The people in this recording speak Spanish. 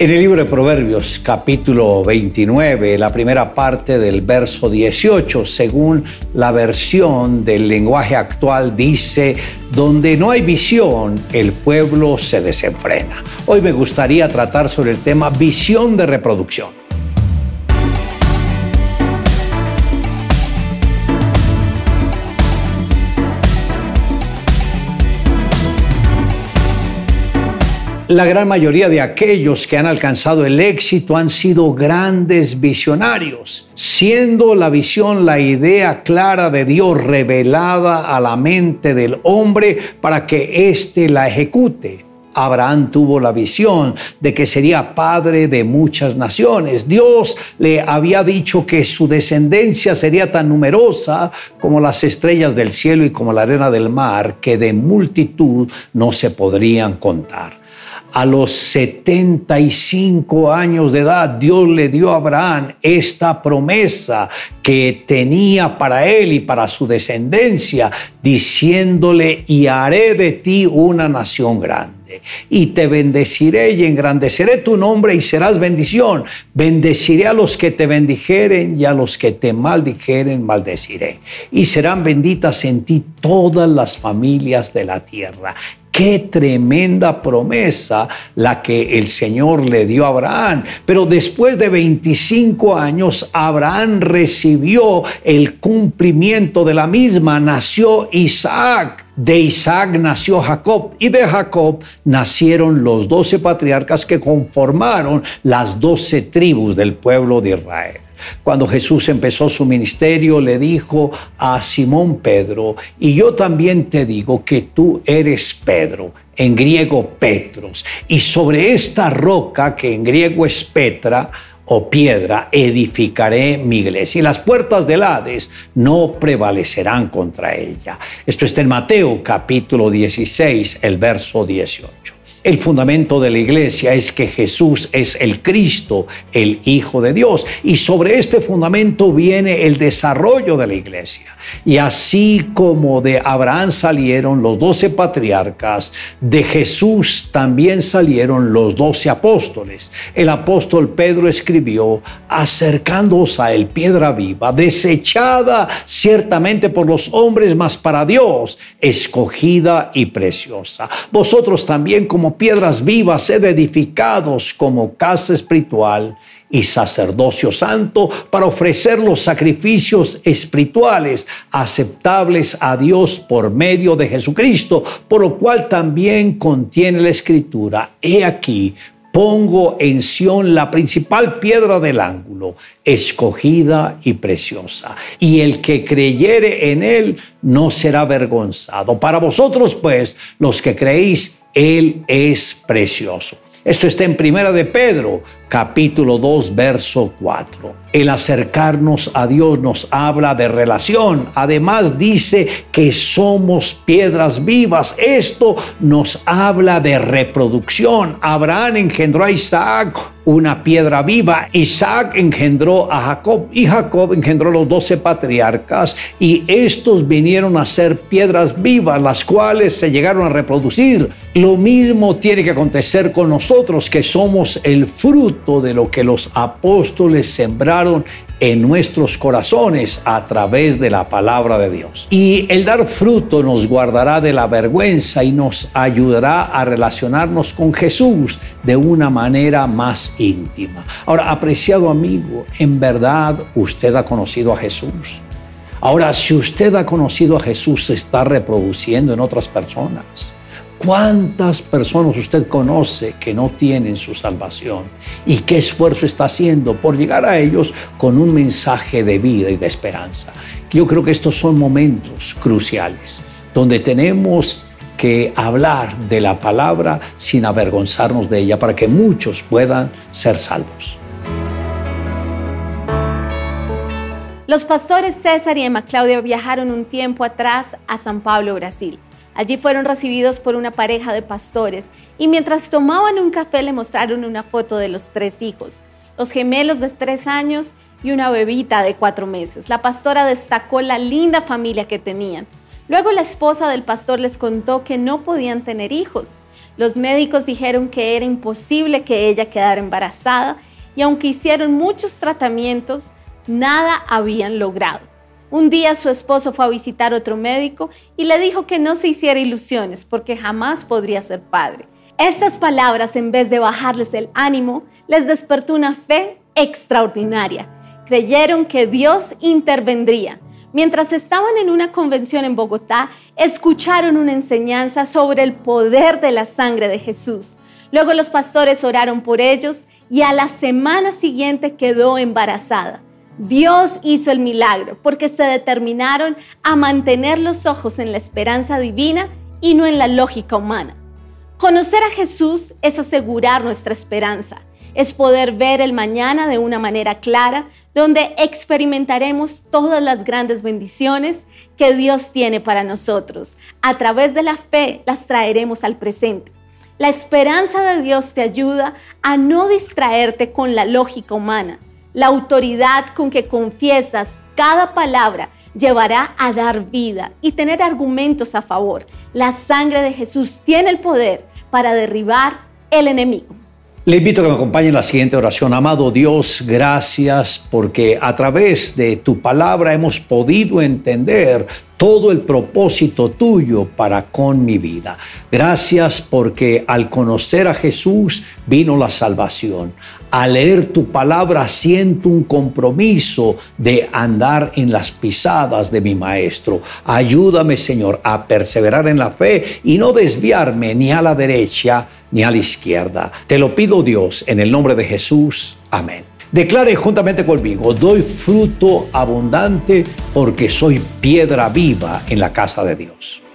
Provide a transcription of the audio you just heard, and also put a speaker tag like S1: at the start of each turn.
S1: En el libro de Proverbios, capítulo 29, la primera parte del verso 18, según la versión del lenguaje actual, dice, donde no hay visión, el pueblo se desenfrena. Hoy me gustaría tratar sobre el tema visión de reproducción. La gran mayoría de aquellos que han alcanzado el éxito han sido grandes visionarios, siendo la visión la idea clara de Dios revelada a la mente del hombre para que éste la ejecute. Abraham tuvo la visión de que sería padre de muchas naciones. Dios le había dicho que su descendencia sería tan numerosa como las estrellas del cielo y como la arena del mar, que de multitud no se podrían contar a los 75 años de edad, Dios le dio a Abraham esta promesa que tenía para él y para su descendencia, diciéndole, y haré de ti una nación grande. Y te bendeciré y engrandeceré tu nombre y serás bendición. Bendeciré a los que te bendijeren y a los que te maldijeren, maldeciré. Y serán benditas en ti todas las familias de la tierra. Qué tremenda promesa la que el Señor le dio a Abraham. Pero después de 25 años, Abraham recibió el cumplimiento de la misma. Nació Isaac. De Isaac nació Jacob y de Jacob nacieron los doce patriarcas que conformaron las doce tribus del pueblo de Israel. Cuando Jesús empezó su ministerio, le dijo a Simón Pedro, y yo también te digo que tú eres Pedro, en griego Petros, y sobre esta roca, que en griego es Petra, o piedra, edificaré mi iglesia y las puertas del Hades no prevalecerán contra ella. Esto está en Mateo capítulo 16, el verso 18. El fundamento de la iglesia es que Jesús es el Cristo, el Hijo de Dios. Y sobre este fundamento viene el desarrollo de la iglesia. Y así como de Abraham salieron los doce patriarcas, de Jesús también salieron los doce apóstoles. El apóstol Pedro escribió, acercándose a él piedra viva, desechada ciertamente por los hombres, mas para Dios, escogida y preciosa. Vosotros también como piedras vivas, sed edificados como casa espiritual y sacerdocio santo para ofrecer los sacrificios espirituales aceptables a Dios por medio de Jesucristo, por lo cual también contiene la escritura, he aquí, pongo en Sión la principal piedra del ángulo, escogida y preciosa. Y el que creyere en él no será avergonzado. Para vosotros, pues, los que creéis, él es precioso. Esto está en Primera de Pedro, capítulo 2, verso 4. El acercarnos a Dios nos habla de relación. Además dice que somos piedras vivas. Esto nos habla de reproducción. Abraham engendró a Isaac, una piedra viva. Isaac engendró a Jacob y Jacob engendró a los doce patriarcas y estos vinieron a ser piedras vivas, las cuales se llegaron a reproducir. Lo mismo tiene que acontecer con nosotros, que somos el fruto de lo que los apóstoles en nuestros corazones a través de la palabra de Dios. Y el dar fruto nos guardará de la vergüenza y nos ayudará a relacionarnos con Jesús de una manera más íntima. Ahora, apreciado amigo, en verdad usted ha conocido a Jesús. Ahora, si usted ha conocido a Jesús, se está reproduciendo en otras personas. ¿Cuántas personas usted conoce que no tienen su salvación? ¿Y qué esfuerzo está haciendo por llegar a ellos con un mensaje de vida y de esperanza? Yo creo que estos son momentos cruciales donde tenemos que hablar de la palabra sin avergonzarnos de ella para que muchos puedan ser salvos.
S2: Los pastores César y Emma Claudia viajaron un tiempo atrás a San Pablo, Brasil. Allí fueron recibidos por una pareja de pastores y mientras tomaban un café le mostraron una foto de los tres hijos, los gemelos de tres años y una bebita de cuatro meses. La pastora destacó la linda familia que tenían. Luego la esposa del pastor les contó que no podían tener hijos. Los médicos dijeron que era imposible que ella quedara embarazada y aunque hicieron muchos tratamientos, nada habían logrado. Un día su esposo fue a visitar otro médico y le dijo que no se hiciera ilusiones porque jamás podría ser padre. Estas palabras, en vez de bajarles el ánimo, les despertó una fe extraordinaria. Creyeron que Dios intervendría. Mientras estaban en una convención en Bogotá, escucharon una enseñanza sobre el poder de la sangre de Jesús. Luego los pastores oraron por ellos y a la semana siguiente quedó embarazada. Dios hizo el milagro porque se determinaron a mantener los ojos en la esperanza divina y no en la lógica humana. Conocer a Jesús es asegurar nuestra esperanza, es poder ver el mañana de una manera clara, donde experimentaremos todas las grandes bendiciones que Dios tiene para nosotros. A través de la fe las traeremos al presente. La esperanza de Dios te ayuda a no distraerte con la lógica humana la autoridad con que confiesas cada palabra llevará a dar vida y tener argumentos a favor. La sangre de Jesús tiene el poder para derribar el enemigo.
S1: Le invito a que me acompañe en la siguiente oración. Amado Dios, gracias porque a través de tu palabra hemos podido entender todo el propósito tuyo para con mi vida. Gracias porque al conocer a Jesús vino la salvación. Al leer tu palabra siento un compromiso de andar en las pisadas de mi Maestro. Ayúdame, Señor, a perseverar en la fe y no desviarme ni a la derecha ni a la izquierda. Te lo pido Dios en el nombre de Jesús. Amén. Declare juntamente conmigo, doy fruto abundante porque soy piedra viva en la casa de Dios.